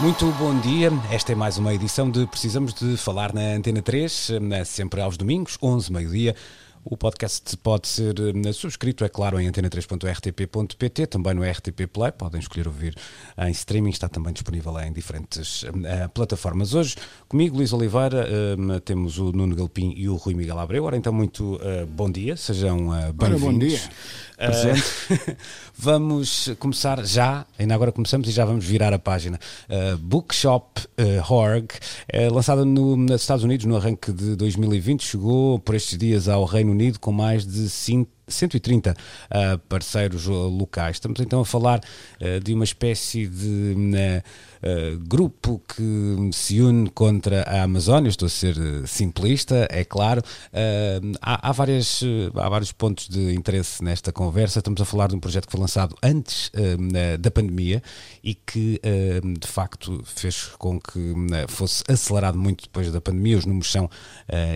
Muito bom dia, esta é mais uma edição de Precisamos de Falar na Antena 3, eh, sempre aos domingos, 11, meio-dia. O podcast pode ser eh, subscrito, é claro, em antena3.rtp.pt, também no RTP Play, podem escolher ouvir em streaming, está também disponível em diferentes uh, plataformas. Hoje, comigo, Luís Oliveira, uh, temos o Nuno Galpim e o Rui Miguel Abreu. Ora, então, muito uh, bom dia, sejam bem-vindos. bom dia. Uh, vamos começar já, ainda agora começamos e já vamos virar a página. Bookshop Org, é lançada no, nos Estados Unidos no arranque de 2020, chegou por estes dias ao Reino Unido com mais de 5 130 uh, parceiros locais. Estamos então a falar uh, de uma espécie de uh, grupo que se une contra a Amazónia. Estou a ser simplista, é claro. Há, há, várias, há vários pontos de interesse nesta conversa. Estamos a falar de um projeto que foi lançado antes da pandemia e que de facto fez com que fosse acelerado muito depois da pandemia. Os números são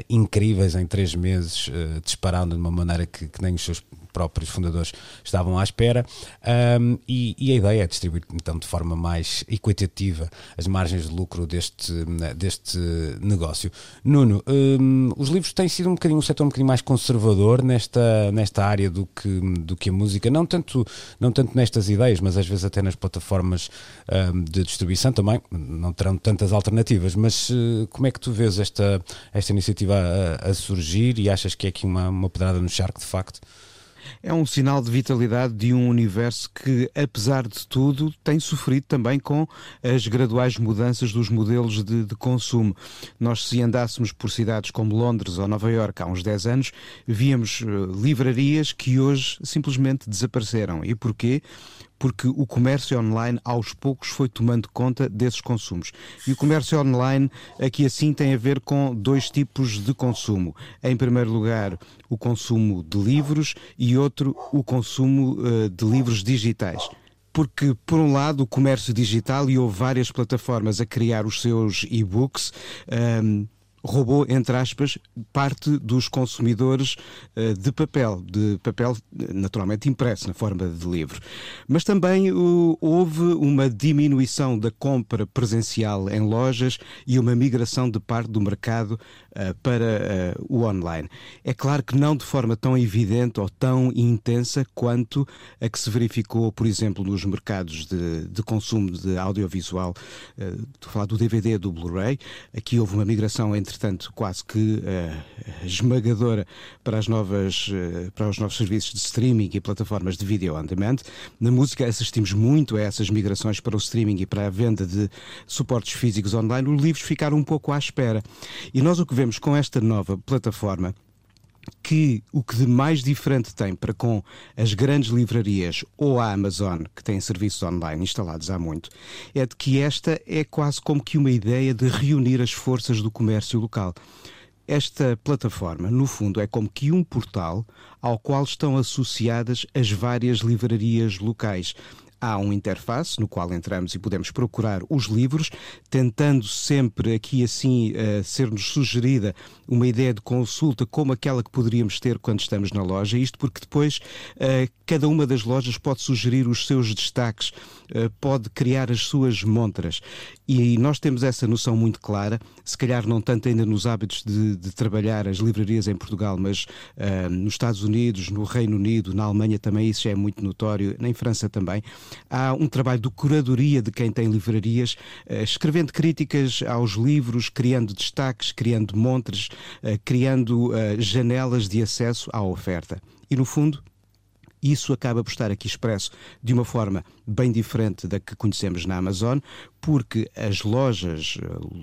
incríveis em três meses, disparando de uma maneira que, que nem os seus próprios fundadores estavam à espera um, e, e, a ideia é distribuir então de forma mais equitativa as margens de lucro deste, deste negócio. Nuno, um, os livros têm sido um bocadinho um setor um bocadinho mais conservador nesta, nesta área do que, do que a música, não tanto, não tanto nestas ideias, mas às vezes até nas plataformas um, de distribuição também, não terão tantas alternativas, mas uh, como é que tu vês esta, esta iniciativa a, a surgir e achas que é aqui uma, uma pedrada no charco de facto? É um sinal de vitalidade de um universo que, apesar de tudo, tem sofrido também com as graduais mudanças dos modelos de, de consumo. Nós, se andássemos por cidades como Londres ou Nova Iorque há uns 10 anos, víamos uh, livrarias que hoje simplesmente desapareceram. E porquê? Porque o comércio online aos poucos foi tomando conta desses consumos. E o comércio online aqui assim tem a ver com dois tipos de consumo. Em primeiro lugar, o consumo de livros e outro, o consumo uh, de livros digitais porque, por um lado, o comércio digital e houve várias plataformas a criar os seus e-books. Um, ehm, roubou, entre aspas, parte dos consumidores uh, de papel, de papel naturalmente impresso na forma de livro. Mas também uh, houve uma diminuição da compra presencial em lojas e uma migração de parte do mercado uh, para o online. É claro que não de forma tão evidente ou tão intensa quanto a que se verificou, por exemplo, nos mercados de, de consumo de audiovisual, estou a falar do DVD, do Blu-ray. Aqui houve uma migração entre entretanto, quase que uh, esmagadora para, as novas, uh, para os novos serviços de streaming e plataformas de vídeo on demand. Na música assistimos muito a essas migrações para o streaming e para a venda de suportes físicos online. Os livros ficaram um pouco à espera. E nós o que vemos com esta nova plataforma que o que de mais diferente tem para com as grandes livrarias ou a Amazon, que têm serviços online instalados há muito, é de que esta é quase como que uma ideia de reunir as forças do comércio local. Esta plataforma, no fundo, é como que um portal ao qual estão associadas as várias livrarias locais. Há um interface no qual entramos e podemos procurar os livros, tentando sempre aqui assim uh, ser-nos sugerida uma ideia de consulta como aquela que poderíamos ter quando estamos na loja, isto porque depois uh, cada uma das lojas pode sugerir os seus destaques, uh, pode criar as suas montras. E nós temos essa noção muito clara, se calhar não tanto ainda nos hábitos de, de trabalhar as livrarias em Portugal, mas nos Estados Unidos, no Reino Unido, na Alemanha também isso já é muito notório, em França também há um trabalho de curadoria de quem tem livrarias, eh, escrevendo críticas aos livros, criando destaques, criando montres, eh, criando eh, janelas de acesso à oferta. E, no fundo, isso acaba por estar aqui expresso de uma forma bem diferente da que conhecemos na Amazon, porque as lojas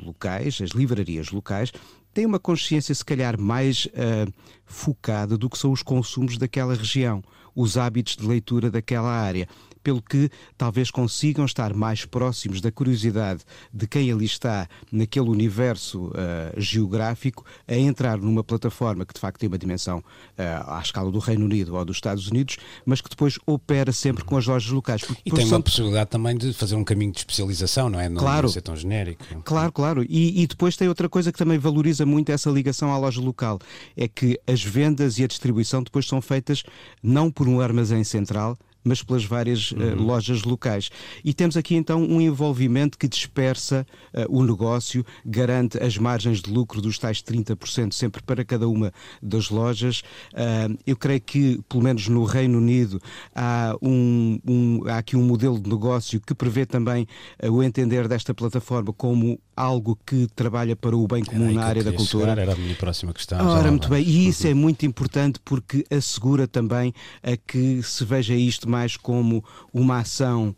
locais, as livrarias locais, têm uma consciência, se calhar, mais uh, focada do que são os consumos daquela região, os hábitos de leitura daquela área pelo que talvez consigam estar mais próximos da curiosidade de quem ali está naquele universo uh, geográfico a entrar numa plataforma que de facto tem uma dimensão uh, à escala do Reino Unido ou dos Estados Unidos, mas que depois opera sempre com as lojas locais. Porque, e tem uma possibilidade também de fazer um caminho de especialização, não é? Não claro, ser tão genérico. Claro, claro. E, e depois tem outra coisa que também valoriza muito essa ligação à loja local, é que as vendas e a distribuição depois são feitas não por um armazém central, mas pelas várias eh, uhum. uh, lojas locais. E temos aqui então um envolvimento que dispersa uh, o negócio, garante as margens de lucro dos tais 30% sempre para cada uma das lojas. Uh, eu creio que, pelo menos no Reino Unido, há, um, um, há aqui um modelo de negócio que prevê também o entender desta plataforma como algo que trabalha para o bem comum na área da cultura. Chegar, era a minha próxima questão. Ora, muito bem. E isso é muito importante porque assegura também a que se veja isto mais como uma ação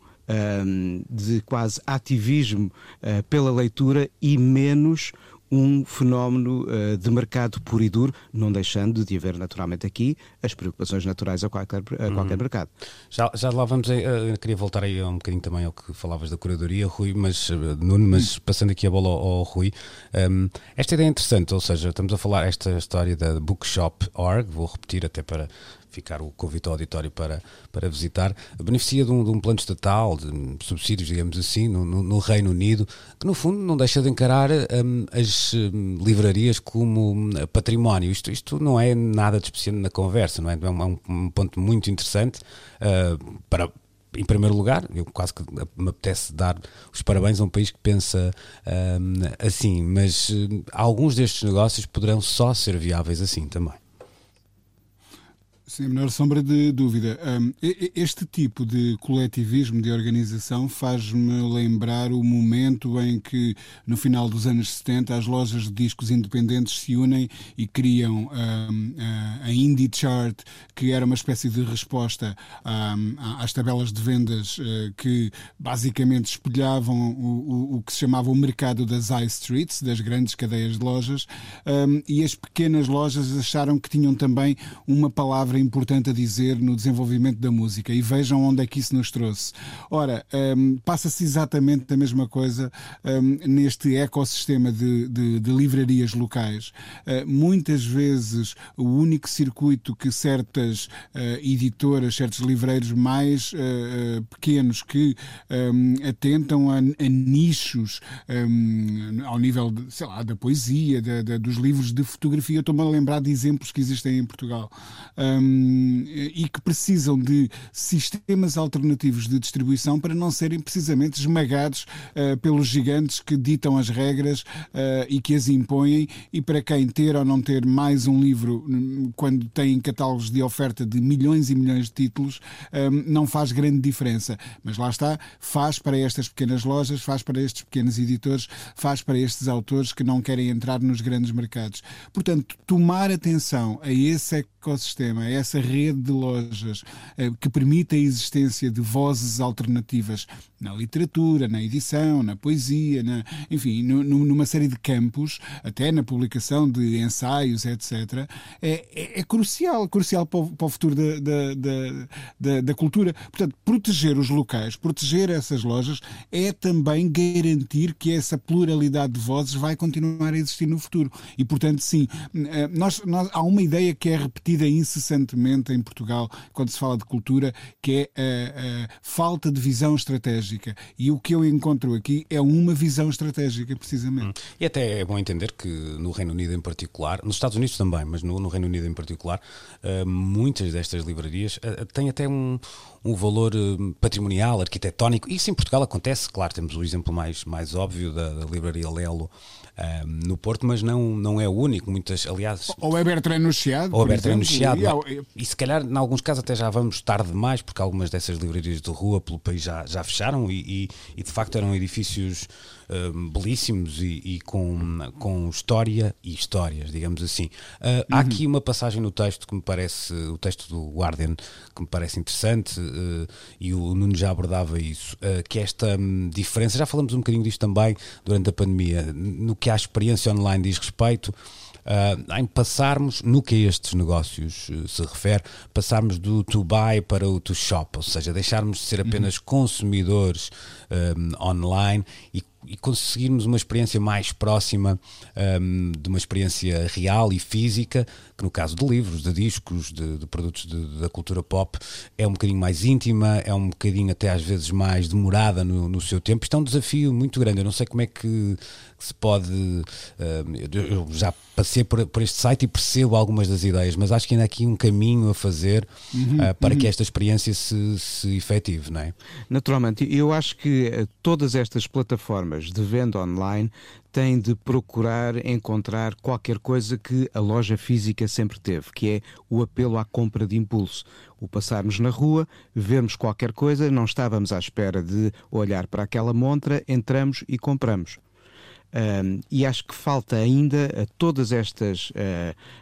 um, de quase ativismo uh, pela leitura e menos um fenómeno uh, de mercado puro e duro, não deixando de haver naturalmente aqui as preocupações naturais a qualquer, a uhum. qualquer mercado. Já, já lá vamos, a, a, queria voltar aí um bocadinho também ao que falavas da curadoria, Rui, mas uh, Nuno, mas passando aqui a bola ao, ao Rui, um, esta ideia é interessante, ou seja, estamos a falar esta história da Bookshop.org, vou repetir até para ficar o convite ao auditório para, para visitar, beneficia de um, de um plano estatal, de subsídios, digamos assim, no, no, no, Reino Unido, que no fundo não deixa de encarar um, as um, livrarias como hum, património. Isto, isto não é nada de especial na conversa, não é? É um, um ponto muito interessante uh, para, em primeiro lugar, eu quase que me apetece dar os parabéns a um país que pensa um, assim, mas alguns destes negócios poderão só ser viáveis assim também. Sem a menor sombra de dúvida. este tipo de coletivismo, de organização, faz-me lembrar o momento em que, no final dos anos 70, as lojas de discos independentes se unem e criam a Indie Chart, que era uma espécie de resposta às tabelas de vendas eh, que basicamente espelhavam o, que se chamava o mercado das high streets, das grandes cadeias de lojas, e as pequenas lojas acharam que tinham também uma palavra importante a dizer no desenvolvimento da música e vejam onde é que isso nos trouxe. Ora, um, passa-se exatamente a mesma coisa um, neste ecossistema de, de, de livrarias locais. Uh, muitas vezes o único circuito que certas uh, editoras, certos livreiros mais uh, pequenos que um, atentam a, a nichos hum, ao nível, de, sei lá, da poesia, dos livros de fotografia, estou-me a lembrar de exemplos que existem em Portugal. Um, e que precisam de sistemas alternativos de distribuição para não serem precisamente esmagados uh, pelos gigantes que ditam as regras uh, e que as impõem, e para quem ter ou não ter mais um livro hum, quando tem catálogos de oferta de milhões e milhões de títulos, um, não faz grande diferença. Mas lá está, faz para estas pequenas lojas, faz para estes pequenos editores, faz para estes autores que não querem entrar nos grandes mercados. Portanto, tomar atenção a esse ecossistema, essa rede de lojas eh, que permite a existência de vozes alternativas na literatura, na edição, na poesia, na, enfim, numa série de campos, até na publicação de ensaios, etc., é, é, é crucial, crucial para o, para o futuro da, da, da, da, cultura. Portanto, proteger os locais, proteger essas lojas, é também garantir que essa pluralidade de vozes vai continuar a existir no futuro. E, portanto, sim, eh, nós, nós, há uma ideia que é repetida incessantemente em Portugal quando se fala de cultura, que é a, a falta de visão estratégica. E o que eu encontro aqui é uma visão estratégica, precisamente. Hum. E até é bom entender que no Reino Unido em particular, nos Estados Unidos também, mas no, no Reino Unido em particular, uh, muitas destas livrarias uh, têm até um, um valor uh, patrimonial, arquitetónico. Isso em Portugal acontece, claro, temos o exemplo mais, mais óbvio da, da livraria Lelo no Porto, mas não, não é o único. Muitas, aliás. Ou é Bertrand no Chiado. Ou é Bertrand no Chiado. E, e, se calhar, em alguns casos, até já vamos tarde demais, porque algumas dessas livrarias de rua pelo país já, já fecharam e, e, e de facto eram edifícios uh, belíssimos e, e, com, com história e histórias, digamos assim. Uh, uhum. Há aqui uma passagem no texto que me parece, o texto do Guardian, que me parece interessante uh, e o Nuno já abordava isso, que esta um, diferença, já falamos um bocadinho disto também durante a pandemia, no que à experiência online diz respeito. uh, em passarmos, no que a estes negócios uh, se refere, passarmos do to buy para o to shop, ou seja, deixarmos de ser apenas uhum. consumidores um, online e e conseguirmos uma experiência mais próxima um, de uma experiência real e física, que no caso de livros, de discos, de, de produtos de, da cultura pop, é um bocadinho mais íntima, é um bocadinho até às vezes mais demorada no, no seu tempo. Isto é um desafio muito grande. Eu não sei como é que se pode. Uh, eu já passei por, por, este site e percebo algumas das ideias, mas acho que ainda há aqui um caminho a fazer uhum, uh, para uhum. que esta experiência se, se efetive, não é? Naturalmente, eu acho que eh, todas estas plataformas de venda online têm de procurar encontrar qualquer coisa que a loja física sempre teve, que é o apelo à compra de impulso. O passarmos na rua, vermos qualquer coisa, não estávamos à espera de olhar para aquela montra, entramos e compramos. Um, e acho que falta ainda a todas estas uh,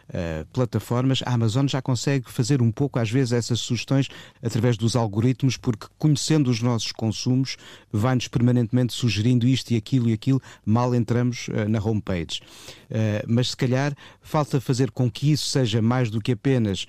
uh, plataformas. A Amazon já consegue fazer um pouco, às vezes, essas sugestões através dos algoritmos, porque conhecendo os nossos consumos, vai-nos permanentemente sugerindo isto e aquilo e aquilo, mal entramos uh, na homepage. mas se calhar falta fazer com que isso seja mais do que apenas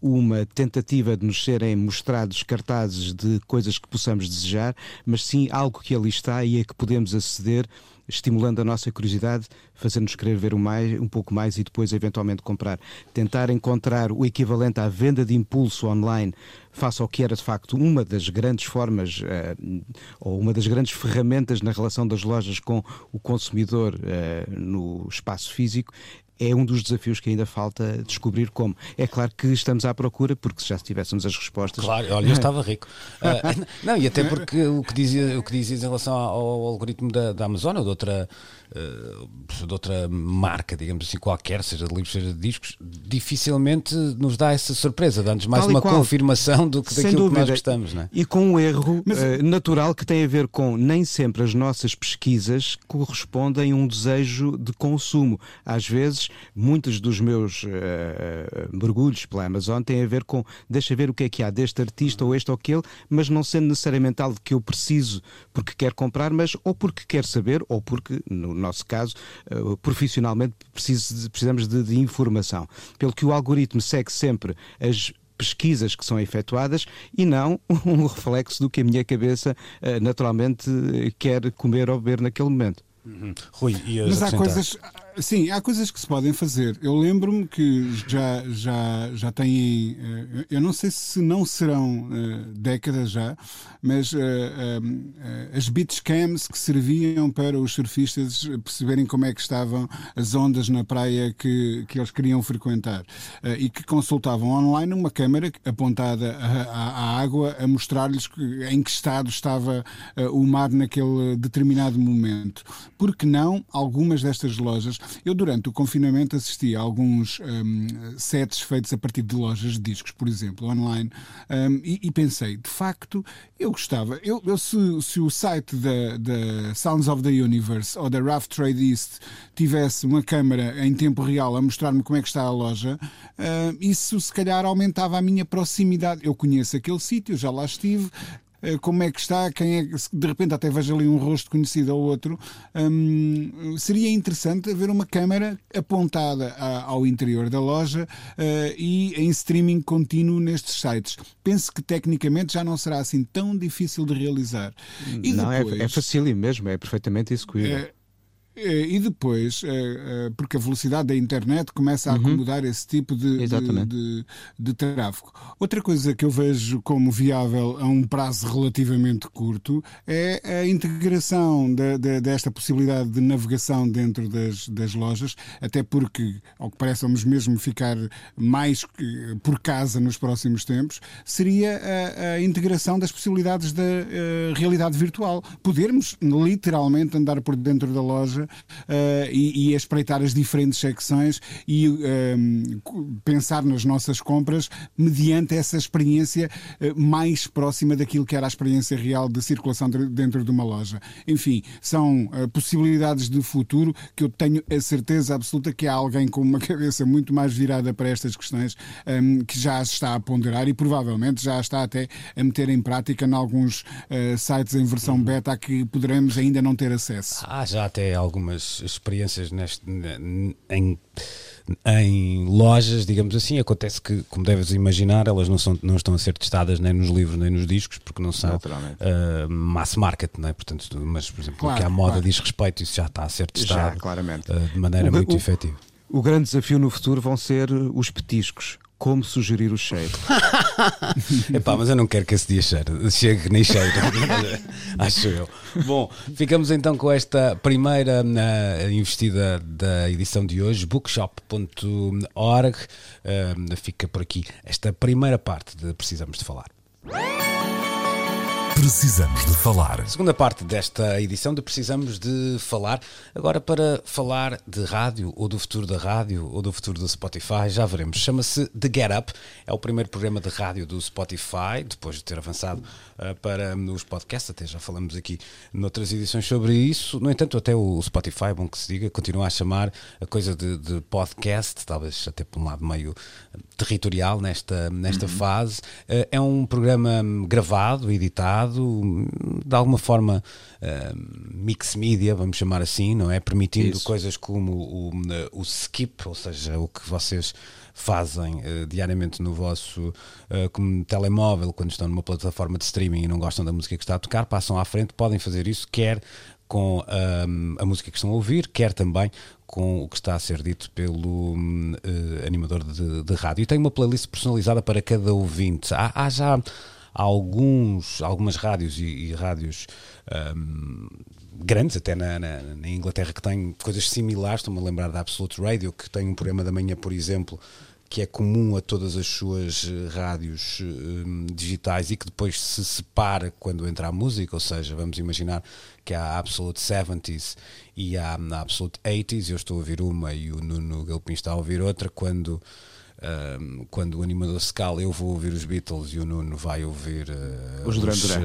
uma tentativa de nos serem mostrados cartazes de coisas que possamos desejar, mas sim algo que ali está e a que podemos aceder estimulando a nossa curiosidade, fazendo-nos querer ver um, mais, um pouco mais e depois eventualmente comprar. Tentar encontrar o equivalente à venda de impulso online face ao que era de facto uma das grandes formas uh, ou uma das grandes ferramentas na relação das lojas com o consumidor uh, no espaço físico é um dos desafios que ainda falta descobrir como. É claro que estamos à procura, porque se já tivéssemos as respostas. Claro, olha, eu estava rico. Uh, não, e até porque o que, dizia, o que dizias em relação ao, algoritmo da, da Amazon ou de outra eh, de outra marca, digamos assim, qualquer, seja de livros, seja de discos, dificilmente nos dá essa surpresa, dá-nos mais uma qual. confirmação do que Sem daquilo dúvida. que nós gostamos. Não é? E com um erro Mas... uh, natural que tem a ver com nem sempre as nossas pesquisas correspondem a um desejo de consumo. Às vezes, muitos dos meus uh, mergulhos pela Amazon têm a ver com deixa ver o que é que há deste artista ou este ou aquele, mas não sendo necessariamente algo que eu preciso porque quero comprar, mas ou porque quero saber ou porque, no nosso caso, uh, profissionalmente precisamos de, de informação. Pelo que o algoritmo segue sempre as pesquisas que são efetuadas e não um reflexo do que a minha cabeça naturalmente quer comer ou beber naquele momento. Uhum. Rui, Mas há coisas, Sim, há coisas que se podem fazer. Eu lembro-me que já, já, já têm. Eh, eu não sei se não serão eh, décadas já, mas eh, as beach cams que serviam para os surfistas perceberem como é que estavam as ondas na praia que, que eles queriam frequentar e que consultavam online uma câmera apontada à, à água a mostrar-lhes em que estado estava o mar naquele determinado momento. Porque não algumas destas lojas eu, durante o confinamento, assisti a alguns um, sets feitos a partir de lojas de discos, por exemplo, online, um, e, e, pensei, de facto, eu gostava. Eu, eu se, se, o site da, da, Sounds of the Universe ou da Rough Trade East tivesse uma câmera em tempo real a mostrar-me como é que está a loja, uh, isso se calhar aumentava a minha proximidade. Eu conheço aquele sítio, já lá estive, como é que está, quem é de repente até vejo ali um rosto conhecido ou outro, hum, seria interessante haver uma câmara apontada a, ao interior da loja uh, e em streaming contínuo nestes sites. Penso que tecnicamente já não será assim tão difícil de realizar. E não, é, depois, é, é fácil mesmo, é perfeitamente execuível. É, eh, e depois, eh, eh, porque a velocidade da internet começa a uhum. acomodar esse tipo de, de, de, de, tráfego. Outra coisa que eu vejo como viável a um prazo relativamente curto é a integração de, de, desta possibilidade de navegação dentro das, das lojas, até porque, ao que parece, vamos mesmo ficar mais por casa nos próximos tempos, seria a, a integração das possibilidades da realidade virtual. Podermos literalmente andar por dentro da loja uh, e, e, a espreitar as diferentes secções e uh, pensar nas nossas compras mediante essa experiência uh, mais próxima daquilo que era a experiência real de circulação dentro de uma loja. Enfim, são possibilidades de futuro que eu tenho a certeza absoluta que há alguém com uma cabeça muito mais virada para estas questões um, que já está a ponderar e provavelmente já está até a meter em prática em alguns sites em versão beta a que poderemos ainda não ter acesso. Ah, já até alguns algumas experiências neste, em, em lojas, digamos assim. Acontece que, como deves imaginar, elas não, são, não estão a ser testadas nem nos livros nem nos discos, porque não são uh, mass market, não é? Portanto, mas, por exemplo, claro, que a moda claro. diz respeito, isso já está a ser testado já, claramente. Uh, de maneira o, muito o, efetiva. O grande desafio no futuro vão ser os petiscos como sugerir o cheiro. Epá, mas eu não quero que esse dia cheire, chegue nem cheire, acho eu. Bom, ficamos então com esta primeira uh, investida da edição de hoje, bookshop.org. Uh, fica por aqui esta primeira parte de Precisamos de Falar. Precisamos de falar. Segunda parte desta edição de Precisamos de falar. Agora para falar de rádio, ou do futuro da rádio, ou do futuro do Spotify, já veremos. Chama-se The Get Up. É o primeiro programa de rádio do Spotify, depois de ter avançado para os podcasts. Até já falamos aqui noutras edições sobre isso. No entanto, até o Spotify, bom que se diga, continua a chamar a coisa de, de podcast, talvez até por um lado meio territorial nesta, nesta uhum. fase. Uh, é um programa gravado, editado de alguma forma uh, mix media, vamos chamar assim, não é? Permitindo Isso. coisas como o, o, skip, ou seja, o que vocês fazem uh, diariamente no vosso uh, telemóvel quando estão numa plataforma de streaming e não gostam da música que está a tocar, passam à frente, podem fazer isso, quer com a música que estão a ouvir, quer também com o que está a ser dito pelo uh, animador de, de, rádio. E tem uma playlist personalizada para cada ouvinte. Há, há já alguns, algumas rádios e, e rádios um, grandes, até na, na, na, Inglaterra, que têm coisas similares. Estou-me a lembrar da Absolute Radio, que tem um programa da manhã, por exemplo, que é comum a todas as suas eh, rádios um, digitais e que depois se separa quando entra a música, ou seja, vamos imaginar que há a Absolute 70s e há a Absolute 80s, eu estou a ouvir uma e o Nuno Galpin está a ouvir outra, quando um, quando o animador se cala, eu vou ouvir os Beatles e o Nuno vai ouvir uh, os, os, uh,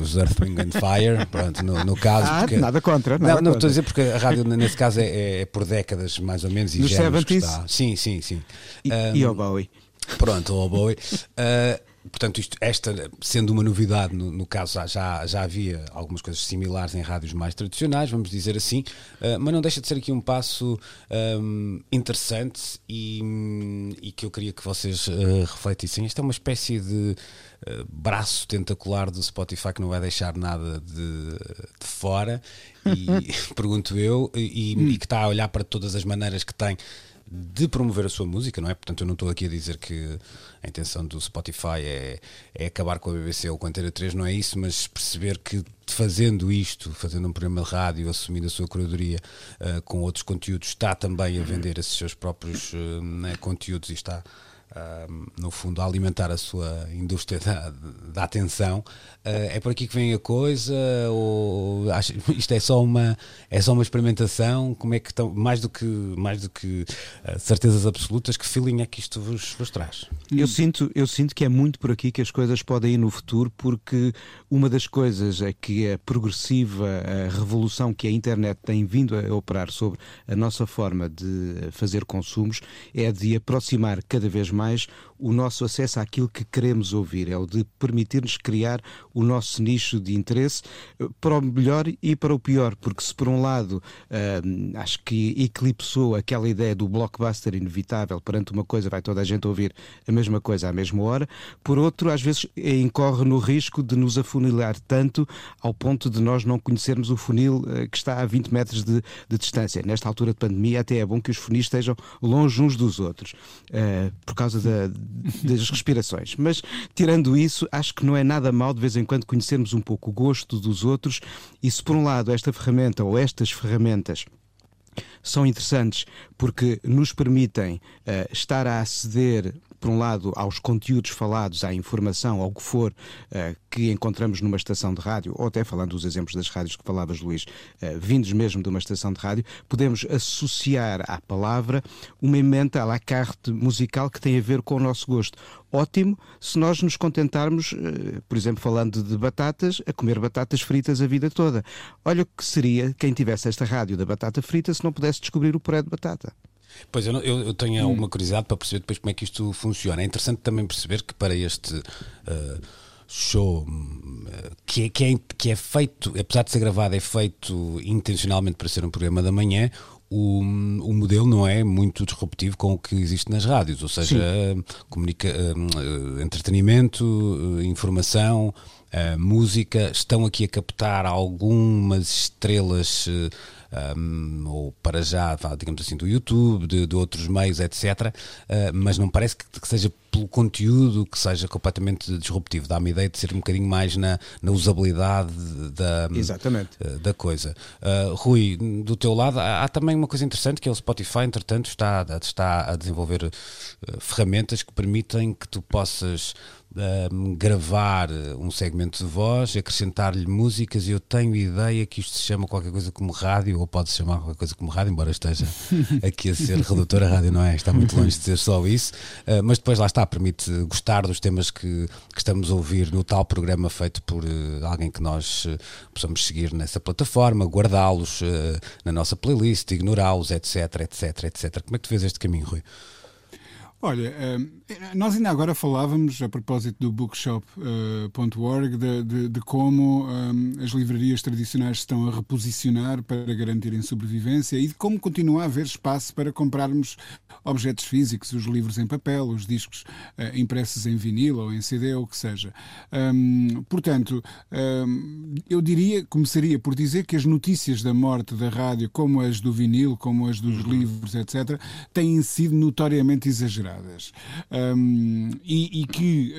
os Earth, Wind and Fire. Pronto, no, no caso. Ah, porque... nada contra. Nada não, não estou a dizer porque a rádio, nesse caso, é, é por décadas, mais ou menos. E Nos 70 está. Sim, sim, sim. E, um, e ao Bowie. Pronto, ao Bowie. Uh, portanto, isto, esta sendo uma novidade, no, no, caso já, já havia algumas coisas similares em rádios mais tradicionais, vamos dizer assim, uh, mas não deixa de ser aqui um passo um, interessante e, e, que eu queria que vocês uh, refletissem. Esta é uma espécie de uh, braço tentacular do Spotify que não vai deixar nada de, de fora, e pergunto eu, e, e que está a olhar para todas as maneiras que tem de promover a sua música, não é? Portanto, eu não estou aqui a dizer que a intenção do Spotify é, é acabar com a BBC ou com a Antena 3, não é isso, mas perceber que fazendo isto, fazendo um programa de rádio, assumindo a sua curadoria uh, com outros conteúdos, está também a vender esses seus próprios uh, né, conteúdos e está no fundo, a alimentar a sua indústria da, da atenção. Uh, é por aqui que vem a coisa? Ou acho, isto é só uma é só uma experimentação? Como é que estão mais do que mais do que uh, certezas absolutas? Que feeling é que isto vos, vos traz? Eu sinto eu sinto que é muito por aqui que as coisas podem ir no futuro, porque uma das coisas é que a progressiva a revolução que a internet tem vindo a operar sobre a nossa forma de fazer consumos é de aproximar cada vez mais mais o nosso acesso àquilo que queremos ouvir, é o de permitir-nos criar o nosso nicho de interesse eh, para o melhor e para o pior, porque se por um lado uh, acho que eclipsou aquela ideia do blockbuster inevitável, perante uma coisa vai toda a gente ouvir a mesma coisa à mesma hora, por outro às vezes incorre no risco de nos afunilar tanto ao ponto de nós não conhecermos o funil que está a 20 metros de, de, distância. Nesta altura de pandemia até é bom que os funis estejam longe uns dos outros, uh, por causa da, das respirações. Mas, tirando isso, acho que não é nada mal de vez em quando conhecermos um pouco o gosto dos outros e se, por um lado, esta ferramenta ou estas ferramentas são interessantes porque nos permitem uh, estar a aceder por um lado, aos conteúdos falados, à informação, ao que for uh, que encontramos numa estação de rádio, ou até falando dos exemplos das rádios que falavas, Luís, uh, vindos mesmo de uma estação de rádio, podemos associar à palavra uma emenda à la carte musical que tem a ver com o nosso gosto. Ótimo se nós nos contentarmos, uh, por exemplo, falando de batatas, a comer batatas fritas a vida toda. Olha o que seria quem tivesse esta rádio da batata frita se não pudesse descobrir o puré de batata. Pois eu, eu, eu tenho alguma curiosidade para perceber depois como é que isto funciona. É interessante também perceber que para este uh, show uh, que, é, que, é, que é feito, apesar de ser gravado, é feito intencionalmente para ser um programa da manhã, o, o modelo não é muito disruptivo com o que existe nas rádios, ou seja, comunica, uh, entretenimento, uh, informação, música, estão aqui a captar algumas estrelas um, ou para já, digamos assim, do YouTube, de, de outros meios, etc. Uh, mas não parece que, que, seja pelo conteúdo que seja completamente disruptivo. Dá-me a ideia de ser um bocadinho mais na, na usabilidade da, Exatamente. Uh, da coisa. Uh, Rui, do teu lado, há, há, também uma coisa interessante que é o Spotify, entretanto, está, está a desenvolver ferramentas que permitem que tu possas um, gravar um segmento de voz, acrescentar-lhe músicas e eu tenho ideia que isto se chama qualquer coisa como rádio, ou pode se chamar qualquer coisa como rádio, embora esteja aqui a ser redutora rádio, não é? Está muito longe de ser só isso, uh, mas depois lá está, permite gostar dos temas que, que estamos a ouvir no tal programa feito por uh, alguém que nós uh, possamos seguir nessa plataforma, guardá-los na nossa playlist, ignorá-los, etc, etc, etc. Como é que tu vês este caminho, Rui? Olha, hum, nós ainda agora falávamos, a propósito do bookshop.org, de, de, de, como um, as livrarias tradicionais estão a reposicionar para garantirem sobrevivência e de como continua a haver espaço para comprarmos objetos físicos, os livros em papel, os discos uh, impressos em vinil ou em CD, ou o que seja. Um, portanto, um, eu diria, começaria por dizer que as notícias da morte da rádio, como as do vinil, como as dos uhum. livros, etc., têm sido notoriamente exageradas um, e, e, que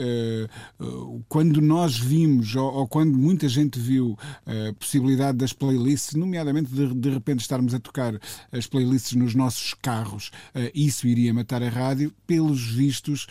uh, quando nós vimos, ou, ou, quando muita gente viu a possibilidade das playlists, nomeadamente de, de repente estarmos a tocar as playlists nos nossos carros, uh, isso iria matar a rádio, pelos vistos,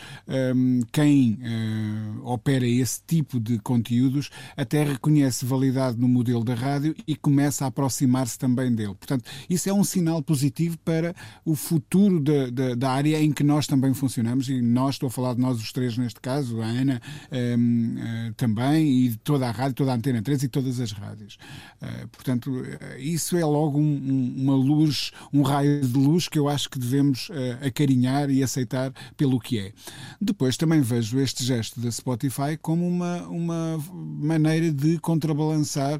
um, quem uh, opera esse tipo de conteúdos até reconhece validade no modelo da rádio e começa a aproximar-se também dele. Portanto, isso é um sinal positivo para o futuro da, da, da área em que nós também também funcionamos, e nós, estou a falar de nós os três neste caso, a Ana um, uh, eh, também, e toda a rádio, toda a Antena 3 e todas as rádios. Uh, portanto, uh, isso é logo um, um, uma luz, um raio de luz que eu acho que devemos acarinhar e aceitar pelo que é. Depois também vejo este gesto da Spotify como uma, uma maneira de contrabalançar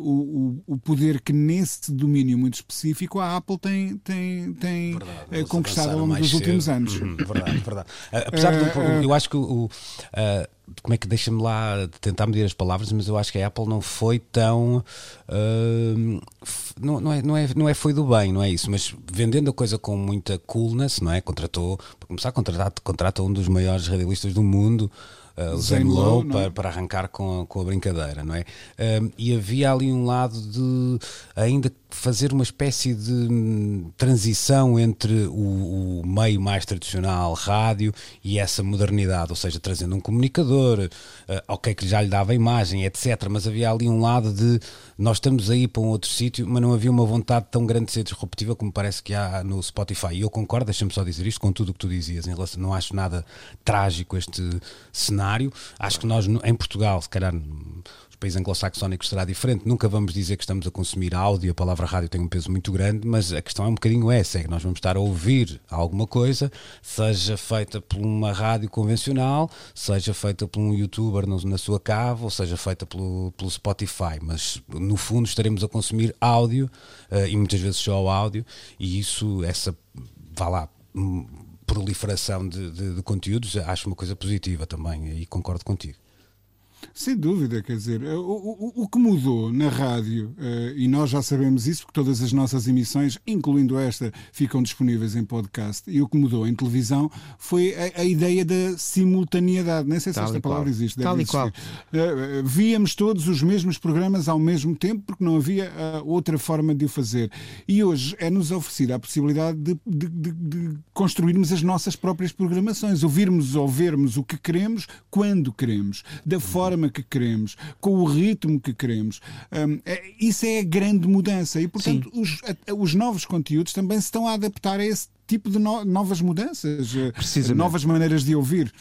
o, o, o, poder que nesse domínio muito específico a Apple tem, tem, tem Verdade, conquistado ao longo dos últimos anos. Uhum, verdade, verdade. Apesar de, uh, eu acho que o. Como é que deixa-me lá tentar medir as palavras, mas eu acho que a Apple não foi tão. Uh, não, não, é, não, é, não é foi do bem, não é isso, mas vendendo a coisa com muita coolness, não é? Contratou, para começar, contratar, contrata um dos maiores radialistas do mundo. Uh, o Zane Lowe para, é? para, arrancar com a, com a brincadeira, não é? Uh, e havia ali um lado de ainda fazer uma espécie de hum, transição entre o, o, meio mais tradicional, rádio, e essa modernidade, ou seja, trazendo um comunicador, uh, ok, que já lhe dava imagem, etc. Mas havia ali um lado de nós estamos aí para um outro sítio, mas não havia uma vontade tão grande de ser disruptiva como parece que há no Spotify. E eu concordo, deixa-me só dizer isto com tudo o que tu dizias, em relação, não acho nada trágico este cenário. Acho que nós, em Portugal, se calhar país anglo-saxónico será diferente. Nunca vamos dizer que estamos a consumir áudio, a palavra rádio tem um peso muito grande, mas a questão é um bocadinho essa: é que nós vamos estar a ouvir alguma coisa, seja feita por uma rádio convencional, seja feita por um youtuber na sua cave, ou seja feita pelo, pelo Spotify, mas no fundo estaremos a consumir áudio uh, e muitas vezes só áudio, e isso, essa, vá lá hum, proliferação de, de, de, conteúdos, acho uma coisa positiva também e concordo contigo. Sem dúvida, quer dizer, o, o, o que mudou na rádio, uh, e nós já sabemos isso, porque todas as nossas emissões, incluindo esta, ficam disponíveis em podcast, e o que mudou em televisão foi a, a ideia da simultaneidade. Nem sei se Tal esta palavra qual. existe. Tal e qual. Uh, víamos todos os mesmos programas ao mesmo tempo, porque não havia uh, outra forma de o fazer. E hoje é-nos oferecida a possibilidade de, de, de, de construirmos as nossas próprias programações, ouvirmos ou vermos o que queremos, quando queremos, da forma forma que queremos, com o ritmo que queremos. Um, é, isso é a grande mudança e, portanto, os, os, novos conteúdos também se estão a adaptar a esse tipo de no, novas mudanças, eh, novas maneiras de ouvir.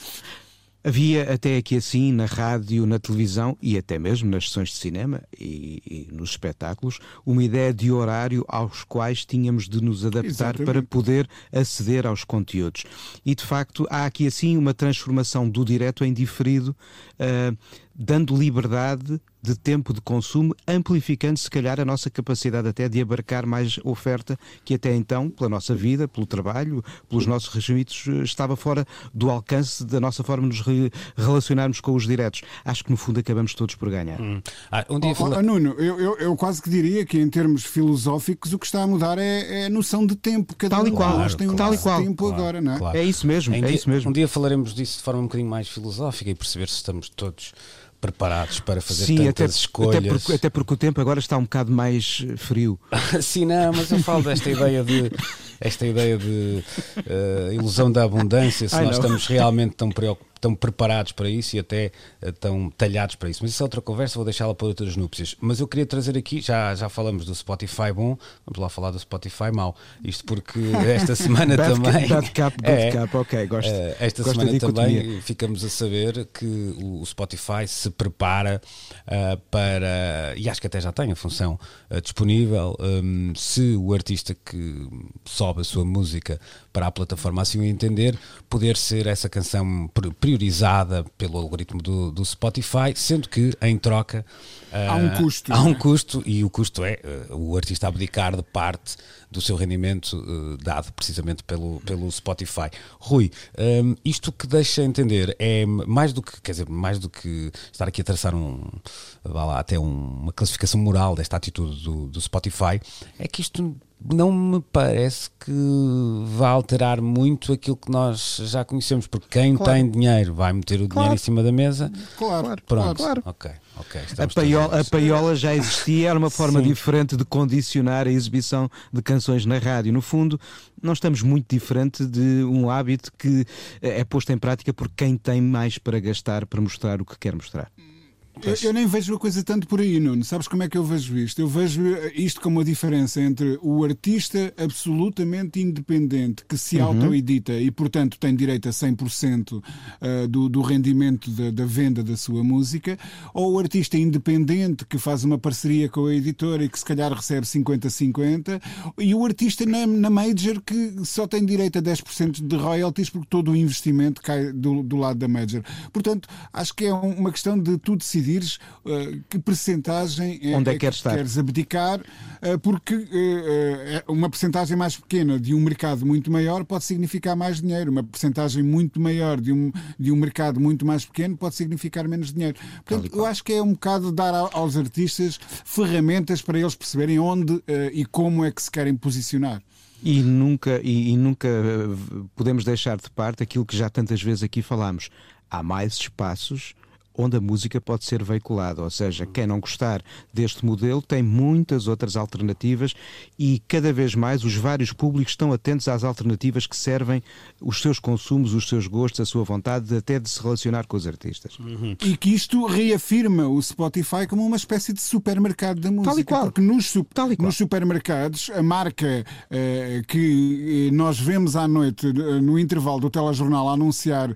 Havia até aqui assim, na rádio, na televisão e até mesmo nas sessões de cinema e, e nos espetáculos, uma ideia de horário aos quais tínhamos de nos adaptar Exatamente. para poder aceder aos conteúdos. E de facto há aqui assim uma transformação do direto em diferido, uh, dando liberdade de tempo de consumo, amplificando se calhar a nossa capacidade até de abarcar mais oferta que até então, pela nossa vida, pelo trabalho, pelos nossos regimes, estava fora do alcance da nossa forma de nos re relacionarmos com os diretos. Acho que no fundo acabamos todos por ganhar. Hum. Ah, um dia oh, fala... oh, Nuno, eu, eu, eu, quase que diria que em termos filosóficos o que está a mudar é, é a noção de tempo. Cada tal e qual, nós tem um tal e qual. tempo claro, agora, não é? Claro. É isso mesmo, é isso mesmo. Um dia falaremos disso de forma um bocadinho mais filosófica e perceber se estamos todos preparados para fazer Sim, tantas até, escolhas. Até porque, até porque o tempo agora está um bocado mais frio. Sim, não, mas eu falo desta ideia de esta ideia de uh, ilusão da abundância, se Ai, nós não. estamos realmente tão preocupados estão preparados para isso e até estão eh, talhados para isso. Mas isso é outra conversa, vou deixá-la para outras núpcias. Mas eu queria trazer aqui, já, já falamos do Spotify bom, vamos lá falar do Spotify mau. Isto porque esta semana também. Bad cap, bad é, cap, ok, gosto. Uh, esta gosto semana também ficamos a saber que o, Spotify se prepara uh, para, e acho que até já tem a função uh, disponível, um, se o artista que sobe a sua música para a plataforma assim o entender, poder ser essa canção priorizada pelo algoritmo do, do Spotify, sendo que em troca há um custo. Há um é? custo e o custo é uh, o artista abdicar de parte do seu rendimento uh, dado precisamente pelo, pelo Spotify. Rui, isto que deixa entender é mais do que, quer dizer, mais do que estar aqui a traçar um, vá lá, até um, uma classificação moral desta atitude do, do Spotify, é que isto não me parece que vá alterar muito aquilo que nós já conhecemos, porque quem claro. tem dinheiro vai meter o claro. dinheiro em cima da mesa. Claro, Pronto. claro. Ok, ok. A paiola, a paiola, já existia, era uma forma Sim. diferente de condicionar a exibição de canções na rádio. No fundo, não estamos muito diferente de um hábito que é posto em prática por quem tem mais para gastar para mostrar o que quer mostrar. Eu, eu, nem vejo a coisa tanto por aí, Nuno. Sabes como é que eu vejo isto? Eu vejo isto como a diferença entre o artista absolutamente independente que se uhum. autoedita e, portanto, tem direito a 100% uh, do, do rendimento da, da, venda da sua música, ou o artista independente que faz uma parceria com a editora e que se calhar recebe 50-50, e o artista na, na major que só tem direito a 10% de royalties porque todo o investimento cai do, do lado da major. Portanto, acho que é uma questão de tu decidir decidires uh, que percentagem é, Onde é, é que queres, queres abdicar, uh, porque uh, uma percentagem mais pequena de um mercado muito maior pode significar mais dinheiro, uma percentagem muito maior de um, de um mercado muito mais pequeno pode significar menos dinheiro. Portanto, eu acho que é um bocado dar aos artistas ferramentas para eles perceberem onde e como é que se querem posicionar. E nunca, e, e nunca podemos deixar de parte aquilo que já tantas vezes aqui falámos. Há mais espaços onde a música pode ser veiculada. Ou seja, quem não gostar deste modelo tem muitas outras alternativas e cada vez mais os vários públicos estão atentos às alternativas que servem os seus consumos, os seus gostos, a sua vontade até de se relacionar com os artistas. Uhum. E que isto reafirma o Spotify como uma espécie de supermercado da música. Tal e qual. Porque nos, Tal e qual. nos supermercados, a marca uh, que nós vemos à noite uh, no intervalo do telejornal a anunciar uh,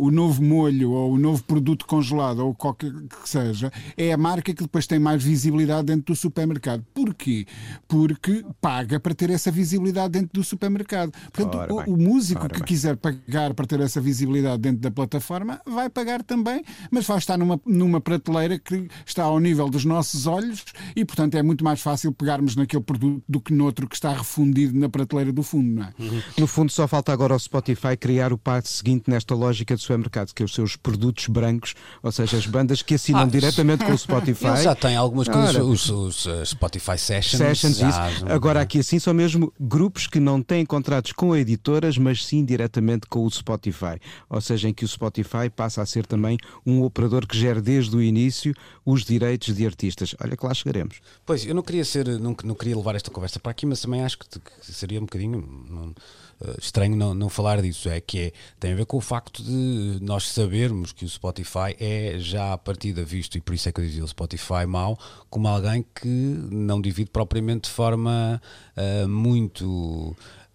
o novo molho ou o novo produto congelado ou qualquer que seja, é a marca que depois tem mais visibilidade dentro do supermercado. Porquê? Porque paga para ter essa visibilidade dentro do supermercado. Portanto, o, o, músico que bem. quiser pagar para ter essa visibilidade dentro da plataforma vai pagar também, mas vai estar numa, numa prateleira que está ao nível dos nossos olhos e, portanto, é muito mais fácil pegarmos naquele produto do que noutro que está refundido na prateleira do fundo, não é? Uhum. No fundo, só falta agora ao Spotify criar o passo seguinte nesta lógica de supermercado, que é os seus produtos brancos, ou seja, as bandas que assinam ah, diretamente com o Spotify. Ele já tem algumas coisas, os, os, uh, Spotify Sessions. Sessions já, isso. Agora aqui assim são mesmo grupos que não têm contratos com editoras, mas sim diretamente com o Spotify. Ou seja, em que o Spotify passa a ser também um operador que gera desde o início os direitos de artistas. Olha que lá chegaremos. Pois, eu não queria ser, não, não queria levar esta conversa para aqui, mas também acho que, que seria um bocadinho. Não, uh, estranho não, não falar disso, é que é, tem a ver com o facto de nós sabermos que o Spotify é já a partida visto, e por isso é que eu dizia o Spotify mau, como alguém que não divide propriamente de forma uh, muito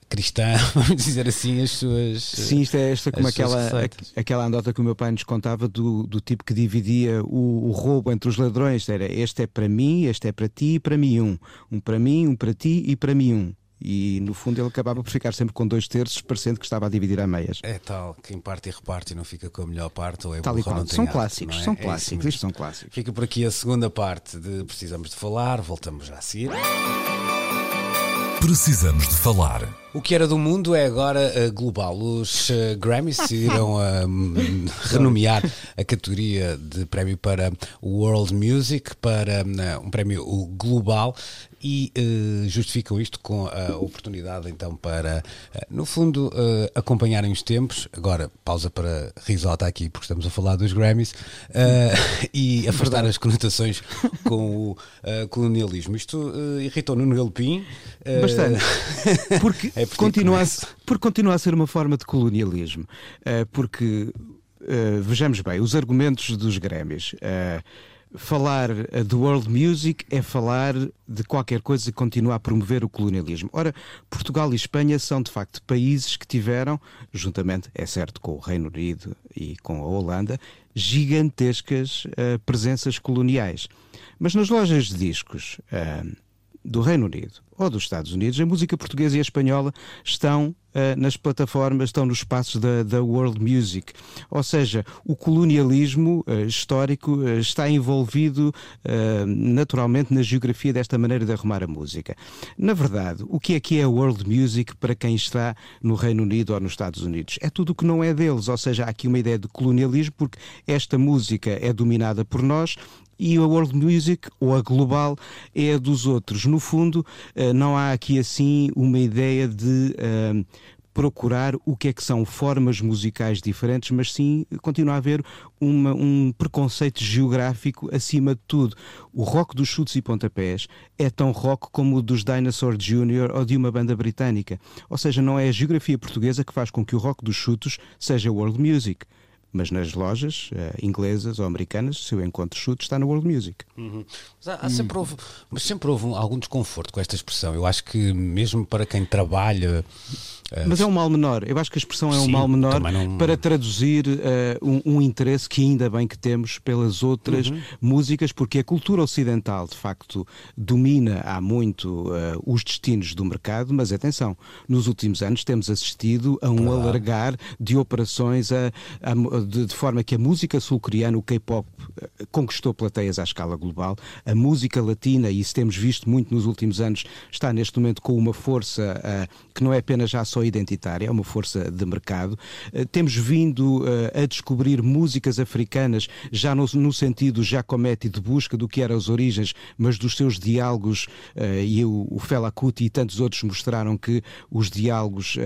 cristã, vamos dizer assim, as suas. Sim, isto é esta como aquela, aquela andota que o meu pai nos contava do, do tipo que dividia o, o, roubo entre os ladrões. Era este é para mim, este é para ti e para mim um. Um para mim, um para ti e para mim um e no fundo ele acabava por ficar sempre com dois terços, parecendo que estava a dividir a meias. É tal, quem parte e reparte e não fica com a melhor parte, ou é Tal burro e qual. ou não tem São arte, clássicos, não é? são É clássicos, isto são clássicos. Fica por aqui a segunda parte de Precisamos de Falar, voltamos já a seguir. Precisamos de falar. O que era do mundo é agora eh, global. Os eh, Grammys decidiram eh, hum, renomear a categoria de prémio para World Music para eh, um prémio global e eh, justificam isto com a oportunidade então para, no fundo, acompanharem os tempos. Agora, pausa para risota aqui, porque estamos a falar dos Grammys e afastar as conotações com o colonialismo. Isto irritou Nuno Galpim. Bastante. Porque, É continua, a, começo. porque continua a ser uma forma de colonialismo. Eh, porque, eh, vejamos bem, os argumentos dos Grêmios. eh, falar de world music é falar de qualquer coisa que continua a promover o colonialismo. Ora, Portugal e Espanha são de facto países que tiveram, juntamente, é certo, com o Reino Unido e com a Holanda, gigantescas eh, presenças coloniais. Mas nas lojas de discos. eh, do Reino Unido ou dos Estados Unidos, a música portuguesa e a espanhola estão eh, nas plataformas, estão nos espaços da, da World Music. Ou seja, o colonialismo eh, histórico eh, está envolvido naturalmente na geografia desta maneira de arrumar a música. Na verdade, o que é que é World Music para quem está no Reino Unido ou nos Estados Unidos? É tudo o que não é deles, ou seja, há aqui uma ideia de colonialismo porque esta música é dominada por nós e a world music ou a global é a dos outros. No fundo, eh, não há aqui assim uma ideia de eh, procurar o que é que são formas musicais diferentes, mas sim continua a haver uma- um preconceito geográfico acima de tudo. O rock dos chutes e pontapés é tão rock como o dos Dinosaur Jr. ou de uma banda britânica. Ou seja, não é a geografia portuguesa que faz com que o rock dos chutos seja world music. Mas nas lojas eh, inglesas ou americanas, se eu encontro chutes, está no World Music. Mas, há- há sempre houve, mas sempre houve um- algum desconforto com esta expressão. Eu acho que mesmo para quem trabalha. Eh, Mas é um mal menor. Eu acho que a expressão é um Sim, mal menor não- para traduzir eh, um, um interesse que ainda bem que temos pelas outras Uhum. músicas, porque a cultura ocidental, de facto, domina há muito eh, os destinos do mercado, mas atenção, nos últimos anos temos assistido a um alargar de operações a- a- de, de forma que a música sul-coreana, o K-pop, eh, conquistou plateias à escala global, a música latina, e isso temos visto muito nos últimos anos, está neste momento com uma força eh, que não é apenas já só identitária, é uma força de mercado. Eh, temos vindo eh, a descobrir músicas africanas já no, sentido Jacomete de busca do que eram as origens, mas dos seus diálogos, eh, e o, o Fela Kuti e tantos outros mostraram que os diálogos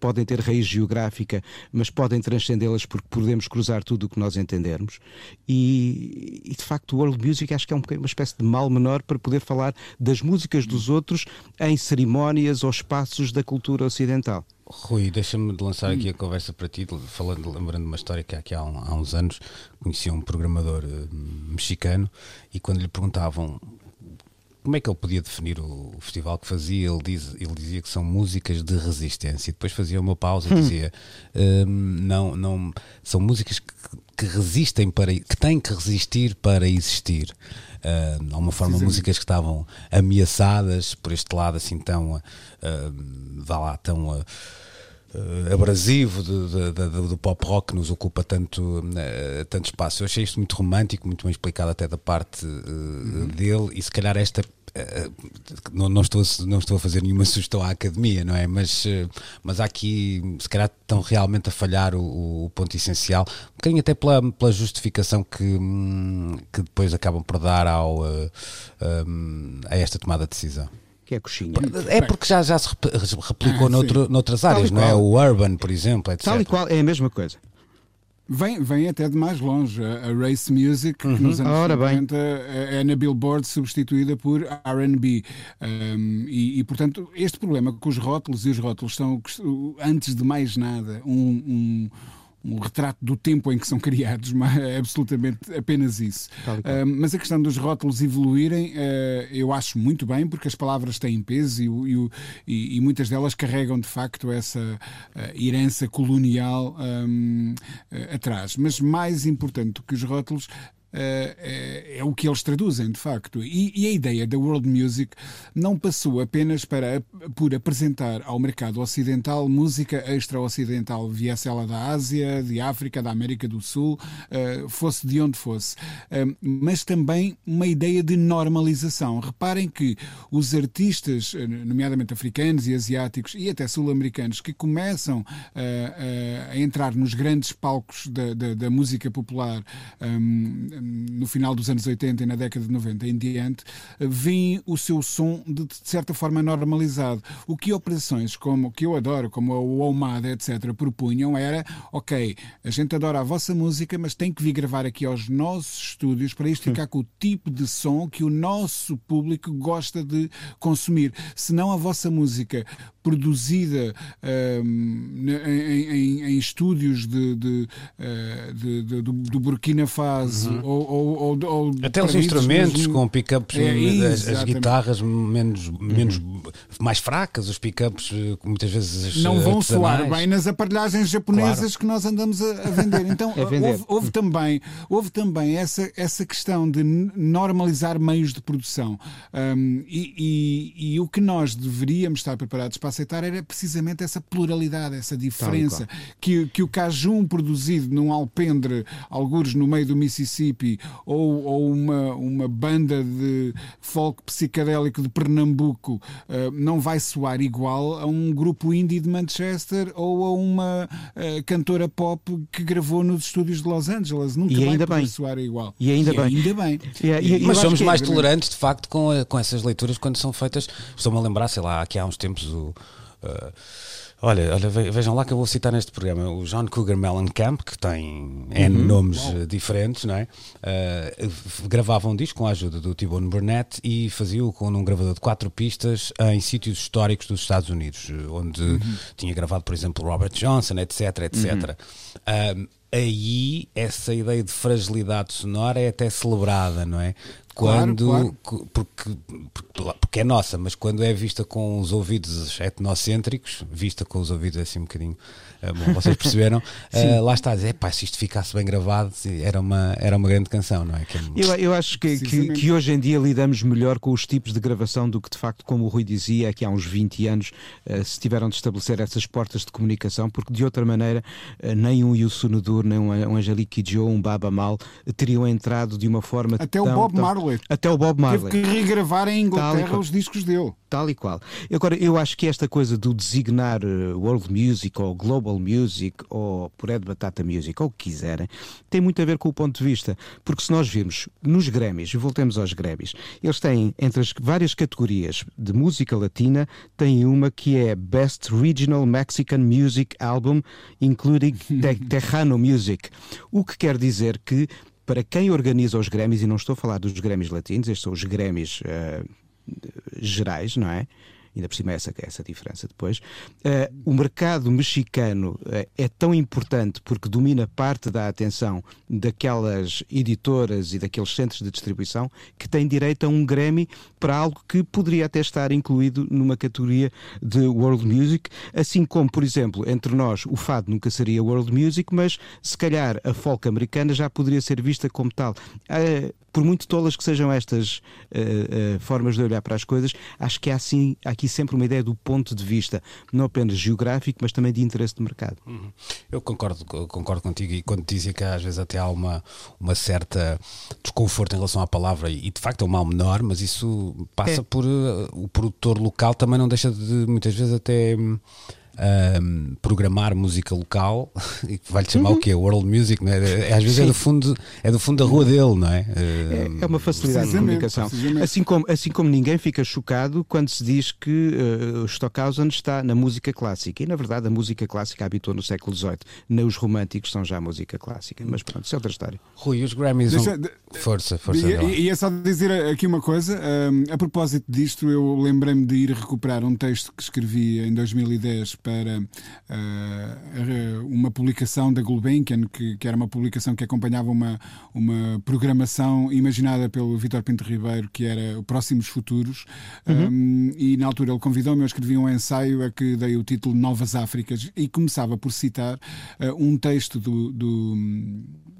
podem ter raiz geográfica, mas podem transcendê-las porque podemos cruzar tudo o que nós entendermos. E, e, de facto, o World Music acho que é um uma espécie de mal menor para poder falar das músicas dos outros em cerimónias ou espaços da cultura ocidental. Rui, deixa-me de lançar aqui a conversa para ti, falando, lembrando uma história que aqui há, há uns anos conhecia um programador eh, mexicano e quando lhe perguntavam como é que ele podia definir o, o festival que fazia, ele, diz, ele dizia que são músicas de resistência. E depois fazia uma pausa e dizia: "Hum, não, não, são músicas que, que resistem para, que têm que resistir para existir. Hum, há uma forma, músicas que estavam ameaçadas por este lado assim tão, hum, vá lá, tão ah, eh, abrasivo do, do- do- do pop rock que nos ocupa tanto, eh, tanto espaço. Eu achei isto muito romântico, muito bem explicado até da parte eh, dele e se calhar esta não, não, estou, a- não estou a fazer nenhuma sugestão à academia, não é? Mas, mas há aqui, se calhar, estão realmente a falhar o, o ponto essencial, um bocadinho até pela, pela justificação que, hum, que depois acabam por dar ao, hum, a esta tomada de decisão. Que é a coxinha. É porque já, já se rep- replicou Ah, noutro, noutras áreas, não é? O urban, por exemplo, etc. Tal e qual, é a mesma coisa. Vem, vem até de mais longe. A Race Music, que nos anos Ora bem. 50 é na Billboard substituída por RB. Um, e, e, portanto, este problema com os rótulos e os rótulos são, antes de mais nada, um. um um retrato do tempo em que são criados, mas é absolutamente apenas isso. Qual. Uh, mas a questão dos rótulos evoluírem, uh, eu acho muito bem, porque as palavras têm peso e, e e- muitas delas carregam de facto essa uh, herança colonial um, atrás. Mas mais importante do que os rótulos, é, é, o que eles traduzem, de facto. E, e, a ideia da world music não passou apenas para, por apresentar ao mercado ocidental música extra-ocidental, viesse ela da Ásia, de África, da América do Sul, fosse de onde fosse, mas também uma ideia de normalização. Reparem que os artistas, nomeadamente africanos e asiáticos e até sul-americanos, que começam a entrar nos grandes palcos da, da, da música popular um, no final dos anos 80 e na década de 90 em diante, veem o seu som de, de certa forma normalizado. O que operações como que eu adoro, como o Omada, etc., propunham era: ok, a gente adora a vossa música, mas tem que vir gravar aqui aos nossos estúdios para isto ficar com o tipo de som que o nosso público gosta de consumir. Senão a vossa música produzida um, em, em, em, estúdios de, de, uh, de, do, Burkina Faso uhum. Ou, ou, ou, até os instrumentos com pickups é, as, as, guitarras menos, menos uhum. mais fracas os pickups eh, muitas vezes não vão soar bem nas aparelhagens japonesas claro. que nós andamos a, a vender então a vender. Houve, houve, também houve também essa essa questão de normalizar meios de produção um, e, e, e o que nós deveríamos estar preparados para aceitar era precisamente essa pluralidade, essa diferença que, que o cajum produzido num alpendre, algures no meio do Mississippi, ou, ou uma, uma banda de folk psicadélico de Pernambuco uh, não vai soar igual a um grupo indie de Manchester ou a uma uh, cantora pop que gravou nos estúdios de Los Angeles. Nunca e ainda vai bem. soar igual. E ainda e bem. Ainda bem. E, e, Mas somos mais é, tolerantes, de facto, com, com essas leituras quando são feitas. Estou-me a lembrar, sei lá, aqui há uns tempos o Uh, olha, olha, vejam lá que eu vou citar neste programa o John Cougar Mellencamp, que tem N uhum. nomes wow. diferentes, não é? Uh, gravava um disco com a ajuda do T-Bone Burnett e fazia-o com um gravador de quatro pistas em sítios históricos dos Estados Unidos, onde uhum. tinha gravado, por exemplo, Robert Johnson, etc, etc. Uhum. Uh, aí essa ideia de fragilidade sonora é até celebrada, não é? Quando claro, claro. Porque, porque é nossa, mas quando é vista com os ouvidos etnocêntricos, vista com os ouvidos assim um bocadinho é bom, vocês perceberam? uh, lá está a dizer, pá, se isto ficasse bem gravado, era uma, era uma grande canção, não é? Que é eu, eu acho que, que, que, hoje em dia lidamos melhor com os tipos de gravação do que de facto, como o Rui dizia, que há uns 20 anos uh, se tiveram de estabelecer essas portas de comunicação, porque de outra maneira uh, nem um Yusuno Dur, nem um, um Angelique Joe, um Baba Mal teriam entrado de uma forma Até tão, o Bob tão... Marley. Até o Bob Marley. Teve que regravar em Inglaterra os discos dele. Tal e qual. Agora, eu acho que esta coisa do designar World Music ou Global Music ou por Ed Batata Music, ou o que quiserem, tem muito a ver com o ponto de vista. Porque se nós virmos nos Grammys, e voltemos aos Grammys, eles têm, entre as várias categorias de música latina, têm uma que é Best Regional Mexican Music Album, including Tejano Music. O que quer dizer que para quem organiza os Grammys, e não estou a falar dos Grammys latinos, estes são os Grammys uh, gerais, não é? Ainda por cima é essa, essa diferença depois. Uh, o mercado mexicano uh, é tão importante porque domina parte da atenção daquelas editoras e daqueles centros de distribuição que tem direito a um Grammy para algo que poderia até estar incluído numa categoria de World Music, assim como, por exemplo, entre nós o fado nunca seria World Music, mas se calhar a folk americana já poderia ser vista como tal. Uh, por muito tolas que sejam estas formas de olhar para as coisas, acho que há, assim, há aqui sempre uma ideia do ponto de vista, não apenas geográfico, mas também de interesse de mercado. Uhum. Eu concordo, concordo contigo e quando dizia que às vezes até há uma, uma certa desconforto em relação à palavra, e de facto é um mal menor, mas isso passa é. por uh, o produtor local também não deixa de muitas vezes até um, programar música local e que vai-lhe chamar uhum. o quê? World Music, não é? é às vezes é do, fundo, é do fundo da rua dele, não é? É, é uma facilidade de comunicação. Assim como, assim como ninguém fica chocado quando se diz que uh, Stockhausen está na música clássica. E na verdade a música clássica habitou no século XVIII. Nem os românticos são já música clássica. Mas pronto, isso é outra história. Rui, os Grammys. Deixa, vão... Força, força. E, e, é só dizer aqui uma coisa. Um, a propósito disto, eu lembrei-me de ir recuperar um texto que escrevi em 2010 para para uh, uma publicação da Gulbenkian, que, que, era uma publicação que acompanhava uma, uma programação imaginada pelo Vitor Pinto Ribeiro, que era Próximos Futuros, uhum. um, e na altura ele convidou-me, eu escrevi um ensaio a que dei o título Novas Áfricas, e começava por citar uh, um texto do, do,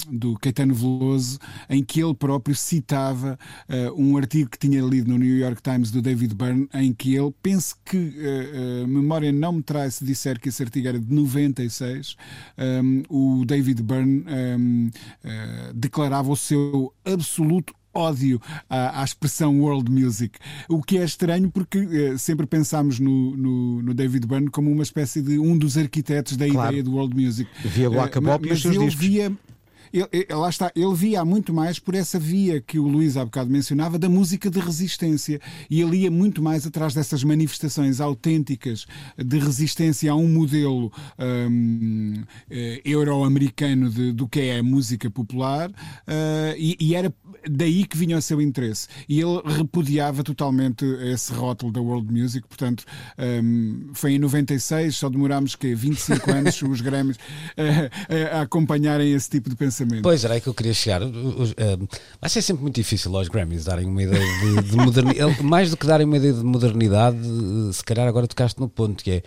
do Caetano Veloso, em que ele próprio citava uh, um artigo que tinha lido no New York Times do David Byrne, em que ele, penso que uh, uh, memória não me traz se disser que esse artigo era de 96, um, o David Byrne um, declarava o seu absoluto ódio à, à, expressão world music. O que é estranho porque eh, sempre pensámos no, no, no, David Byrne como uma espécie de um dos arquitetos da claro. ideia do world music. Via Black uh, mas, mas ele discos. via ele, ele, lá está, ele via muito mais por essa via que o Luís há bocado mencionava da música de resistência. E ele ia muito mais atrás dessas manifestações autênticas de resistência a um modelo um, eh, euro-americano do que é a música popular uh, e, e, era daí que vinha o seu interesse. E ele repudiava totalmente esse rótulo da world music, portanto um, foi em 96, só demorámos que 25 anos os Grammys uh, a acompanharem esse tipo de pensamento Pois era aí que eu queria chegar. vai ser sempre muito difícil aos Grammys darem uma ideia de, de modernidade. Mais do que darem uma ideia de modernidade, se calhar agora tocaste no ponto que é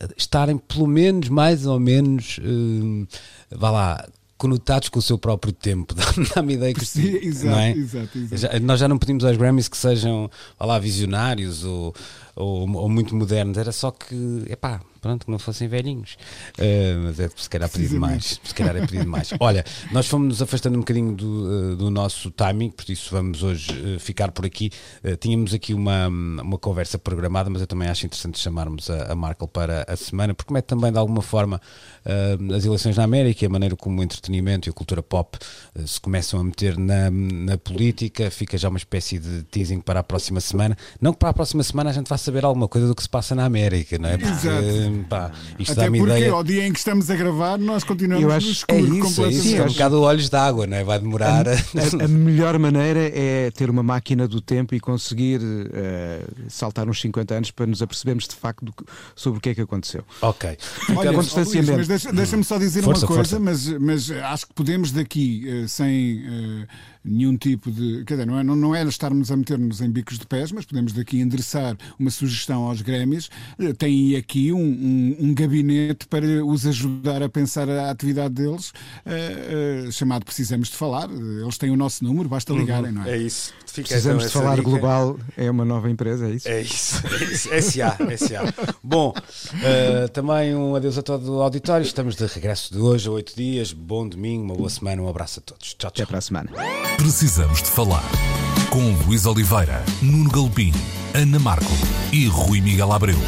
eh, estarem pelo menos, mais ou menos, uh, vá lá, conotados com o seu próprio tempo. Dá-me ideia que sim, exato, é? exato, exato. Já, nós já não pedimos aos Grammys que sejam lá, visionários ou, ou, ou, muito modernos, era só que, epá, pronto, que não fossem velhinhos. Uh, mas é se calhar pedir mais. Se calhar é pedir mais. Olha, nós fomos nos afastando um bocadinho do, uh, do nosso timing, por isso vamos hoje uh, ficar por aqui. tínhamos aqui uma, uma conversa programada, mas eu também acho interessante chamarmos a, a Markle para a semana, porque mete também de alguma forma as eleições na América e a maneira como o entretenimento e a cultura pop se começam a meter na, na política. Fica já uma espécie de teasing para a próxima semana. Não que para a próxima semana a gente vá saber alguma coisa do que se passa na América, não é? Porque, Exato pá, isto Até porque ideia... ao dia em que estamos a gravar nós continuamos Eu acho, no escuro é isso, completamente. É, isso, é um bocado olhos d'água, não é? Vai demorar. A, a, a, melhor maneira é ter uma máquina do tempo e conseguir uh, saltar uns 50 anos para nos apercebermos de facto do, sobre o que é que aconteceu. Ok. Olha, Luís, mas deixa-me deixa só dizer força, uma coisa, mas, mas acho que podemos daqui, uh, sem. Uh, nenhum tipo de. Quer dizer, não é, não, não é estarmos a meter-nos em bicos de pés, mas podemos daqui endereçar uma sugestão aos Grêmios. Eh, tem aqui um, um, um, gabinete para os ajudar a pensar a atividade deles, uh, uh, chamado Precisamos de Falar. Eles têm o nosso número, basta uhum. ligarem, não é? É isso. Fica Precisamos então de Falar dica. Global é uma nova empresa, é isso? É isso. É isso. SA, SA. Bom, uh, também um adeus a todo o auditório. Estamos de regresso de hoje a oito dias. Bom domingo, uma boa semana, um abraço a todos. Tchau, tchau. Até para a semana. Precisamos de falar com Luís Oliveira, Nuno Galpim, Ana Marco e Rui Miguel Abreu.